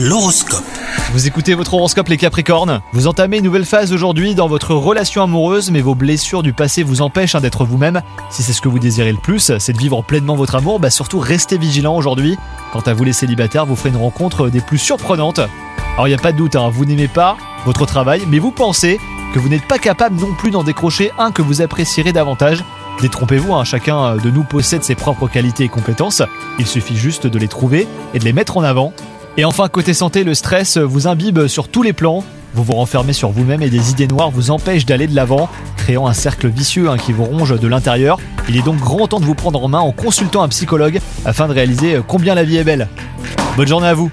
L'horoscope. Vous écoutez votre horoscope les Capricornes? Vous entamez une nouvelle phase aujourd'hui dans votre relation amoureuse, mais vos blessures du passé vous empêchent hein, d'être vous-même. Si c'est ce que vous désirez le plus, c'est de vivre pleinement votre amour, bah surtout restez vigilant aujourd'hui. Quant à vous les célibataires, vous ferez une rencontre des plus surprenantes. Alors il n'y a pas de doute, hein, vous n'aimez pas votre travail, mais vous pensez que vous n'êtes pas capable non plus d'en décrocher un que vous apprécierez davantage. Détrompez-vous, hein, chacun de nous possède ses propres qualités et compétences, il suffit juste de les trouver et de les mettre en avant. Et enfin, côté santé, le stress vous imbibe sur tous les plans. Vous vous renfermez sur vous-même et des idées noires vous empêchent d'aller de l'avant, créant un cercle vicieux hein, qui vous ronge de l'intérieur. Il est donc grand temps de vous prendre en main en consultant un psychologue afin de réaliser combien la vie est belle. Bonne journée à vous